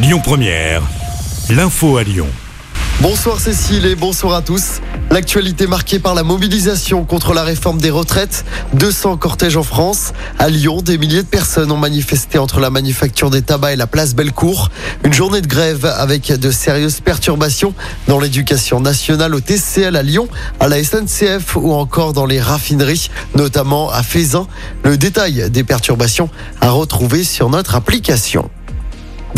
Lyon Première, l'info à Lyon. Bonsoir Cécile et bonsoir à tous. L'actualité marquée par la mobilisation contre la réforme des retraites. 200 cortèges en France. À Lyon, des milliers de personnes ont manifesté entre la manufacture des tabacs et la place Bellecour. Une journée de grève avec de sérieuses perturbations dans l'éducation nationale au TCL à Lyon, à la SNCF ou encore dans les raffineries, notamment à Fézin. Le détail des perturbations à retrouver sur notre application.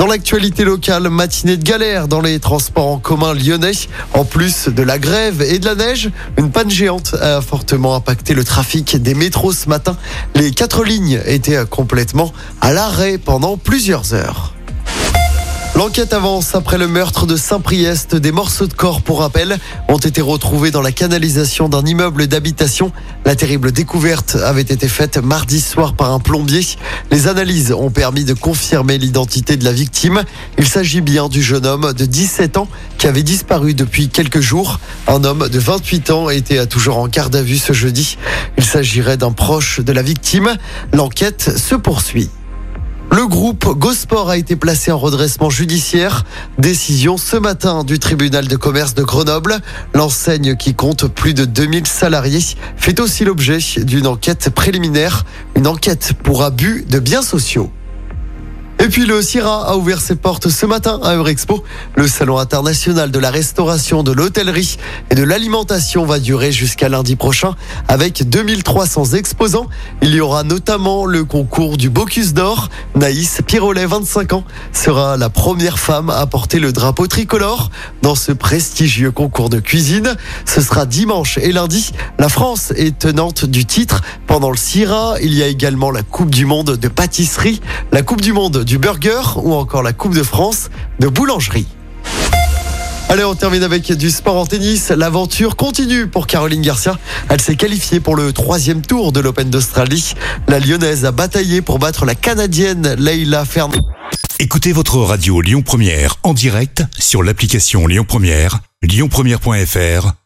Dans l'actualité locale, matinée de galère dans les transports en commun lyonnais. En plus de la grève et de la neige, une panne géante a fortement impacté le trafic des métros ce matin. Les quatre lignes étaient complètement à l'arrêt pendant plusieurs heures. L'enquête avance après le meurtre de Saint-Priest. Des morceaux de corps, pour rappel, ont été retrouvés dans la canalisation d'un immeuble d'habitation. La terrible découverte avait été faite mardi soir par un plombier. Les analyses ont permis de confirmer l'identité de la victime. Il s'agit bien du jeune homme de 17 ans qui avait disparu depuis quelques jours. Un homme de 28 ans était toujours en garde à vue ce jeudi. Il s'agirait d'un proche de la victime. L'enquête se poursuit. Le groupe Gosport a été placé en redressement judiciaire. Décision ce matin du tribunal de commerce de Grenoble. L'enseigne qui compte plus de 2000 salariés fait aussi l'objet d'une enquête préliminaire, une enquête pour abus de biens sociaux. Puis le CIRA a ouvert ses portes ce matin à Eurexpo. Le salon international de la restauration, de l'hôtellerie et de l'alimentation va durer jusqu'à lundi prochain avec 2300 exposants. Il y aura notamment le concours du Bocuse d'Or. Naïs Pirolet, 25 ans, sera la première femme à porter le drapeau tricolore dans ce prestigieux concours de cuisine. Ce sera dimanche et lundi. La France est tenante du titre. Pendant le CIRA, il y a également la Coupe du Monde de pâtisserie, la Coupe du Monde du burger ou encore la Coupe de France de boulangerie. Allez, on termine avec du sport en tennis. L'aventure continue pour Caroline Garcia. Elle s'est qualifiée pour le troisième tour de l'Open d'Australie. La Lyonnaise a bataillé pour battre la Canadienne Leila Fernandez. Écoutez votre radio Lyon Première en direct sur l'application Lyon Première, lyonpremière.fr